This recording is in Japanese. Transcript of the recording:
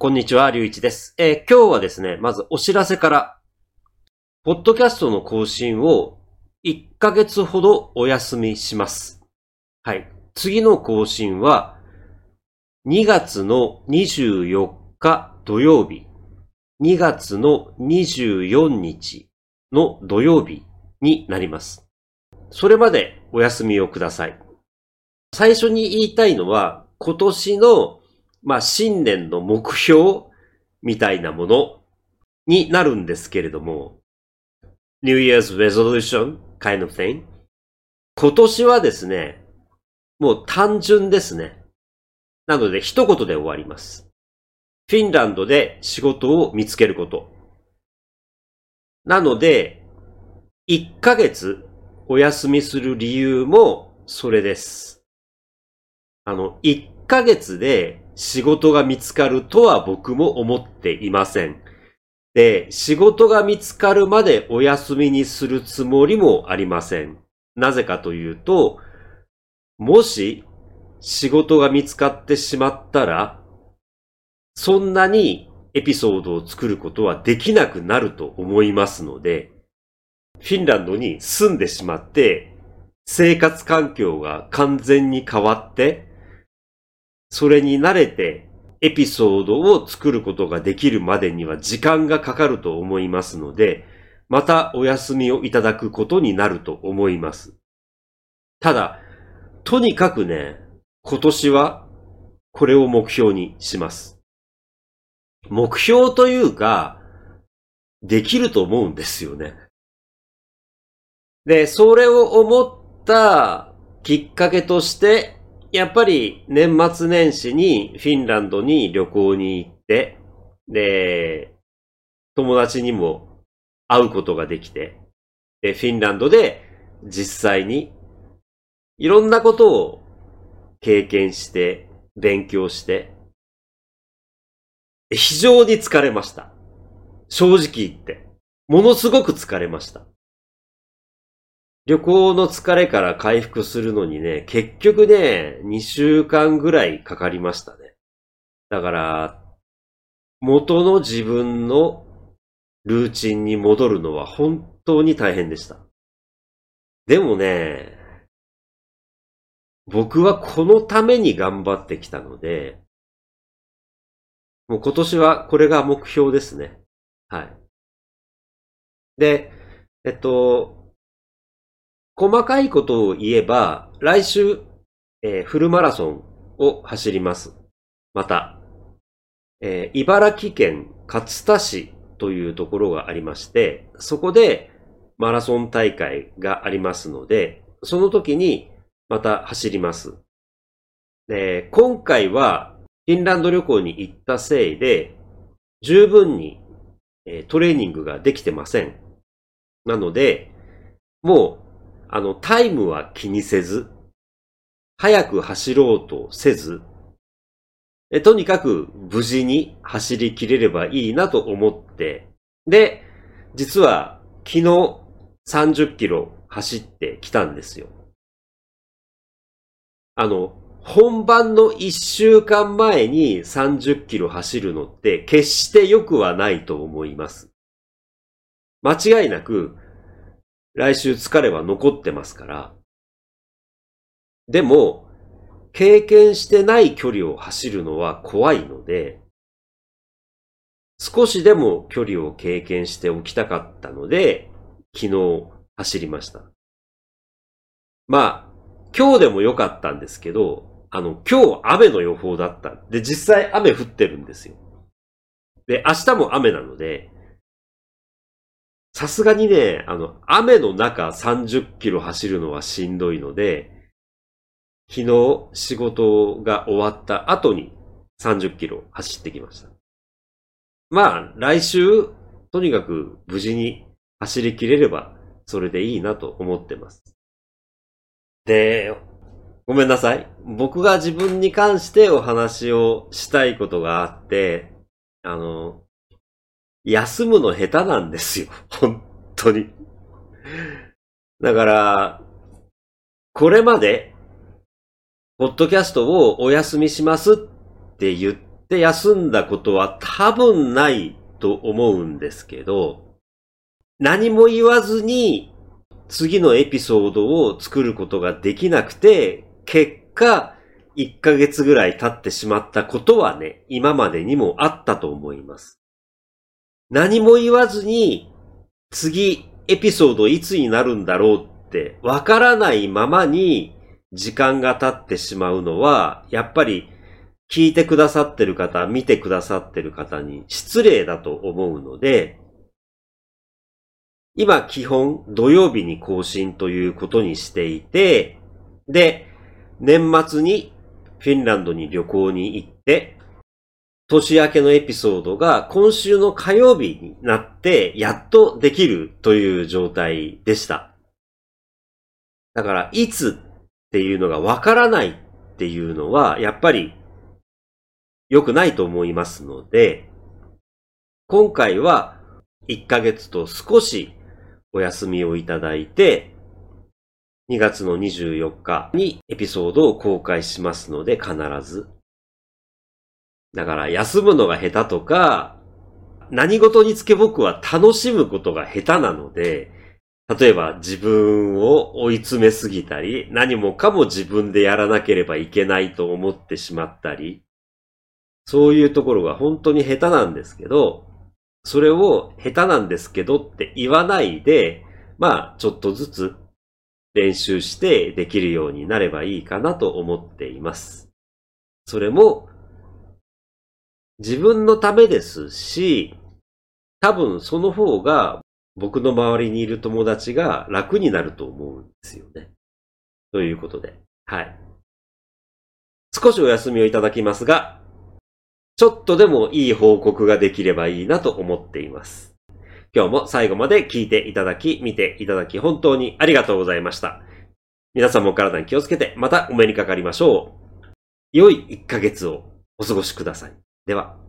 こんにちは、りゅういちです。えー今日はですね、まずお知らせから、ポッドキャストの更新を1ヶ月ほどお休みします。はい。次の更新は、2月の24日土曜日、2月の24日の土曜日になります。それまでお休みをください。最初に言いたいのは、今年の、まあ、新年の目標みたいなものになるんですけれども、New Year's Resolution kind of thing 今年はですね、もう単純ですね。なので一言で終わります。フィンランドで仕事を見つけること。なので、1ヶ月お休みする理由もそれです。あの、1ヶ月で仕事が見つかるとは僕も思っていません。で、仕事が見つかるまでお休みにするつもりもありません。なぜかというと、もし仕事が見つかってしまったら、そんなにエピソードを作ることはできなくなると思いますので、フィンランドに住んでしまって、生活環境が完全に変わって、それに慣れてエピソードを作ることができるまでには時間がかかると思いますので、またお休みをいただくことになると思います。ただ、とにかくね、今年はこれを目標にします。目標というか、できると思うんですよね。で、それを思ったきっかけとして、やっぱり年末年始にフィンランドに旅行に行って、で、友達にも会うことができて、で、フィンランドで実際にいろんなことを経験して、勉強して、非常に疲れました。正直言って。ものすごく疲れました。旅行の疲れから回復するのにね、結局ね、2週間ぐらいかかりましたね。だから、元の自分のルーチンに戻るのは本当に大変でした。でもね、僕はこのために頑張ってきたので、もう今年はこれが目標ですね。はい。で、えっと、細かいことを言えば、来週、えーフルマラソンを走ります。また、えー茨城県勝田市というところがありまして、そこでマラソン大会がありますので、その時にまた走ります。で今回はフィンランド旅行に行ったせいで、十分にえートレーニングができてません。なので、もう、あの、タイムは気にせず、早く走ろうとせず、えとにかく無事に走り切れればいいなと思って、で、実は昨日30キロ走ってきたんですよ。あの、本番の1週間前に30キロ走るのって決して良くはないと思います。間違いなく来週疲れは残ってますから。でも、経験してない距離を走るのは怖いので、少しでも距離を経験しておきたかったので、昨日走りました。まあ、今日でも良かったんですけど、あの、今日雨の予報だった。で、実際雨降ってるんですよ。で、明日も雨なので、さすがにね、あの、雨の中30キロ走るのはしんどいので、昨日仕事が終わった後に30キロ走ってきました。まあ、来週、とにかく無事に走り切れれば、それでいいなと思ってます。で、ごめんなさい。僕が自分に関してお話をしたいことがあって、あの、休むの下手なんですよ。本当に。だから、これまで、ポッドキャストをお休みしますって言って休んだことは多分ないと思うんですけど、何も言わずに次のエピソードを作ることができなくて、結果、1ヶ月ぐらい経ってしまったことはね、今までにもあったと思います。何も言わずに、次、エピソードいつになるんだろうってわからないままに時間が経ってしまうのは、やっぱり聞いてくださってる方、見てくださってる方に失礼だと思うので、今基本土曜日に更新ということにしていて、で、年末にフィンランドに旅行に行って、年明けのエピソードが今週の火曜日になってやっとできるという状態でした。だから、いつっていうのがわからないっていうのは、やっぱり良くないと思いますので、今回は1ヶ月と少しお休みをいただいて、2月の24日にエピソードを公開しますので必ず。だから休むのが下手とか、何事につけ僕は楽しむことが下手なので、例えば自分を追い詰めすぎたり、何もかも自分でやらなければいけないと思ってしまったり、そういうところが本当に下手なんですけど、それを下手なんですけどって言わないで、まあ、ちょっとずつ練習してできるようになればいいかなと思っています。それも、自分のためですし、多分その方が僕の周りにいる友達が楽になると思うんですよね。ということで、はい。少しお休みをいただきますが、ちょっとでもいい報告ができればいいなと思っています。今日も最後まで聞いていただき、見ていただき本当にありがとうございました。皆さんも体に気をつけてまたお目にかかりましょう。良い1ヶ月をお過ごしください。では。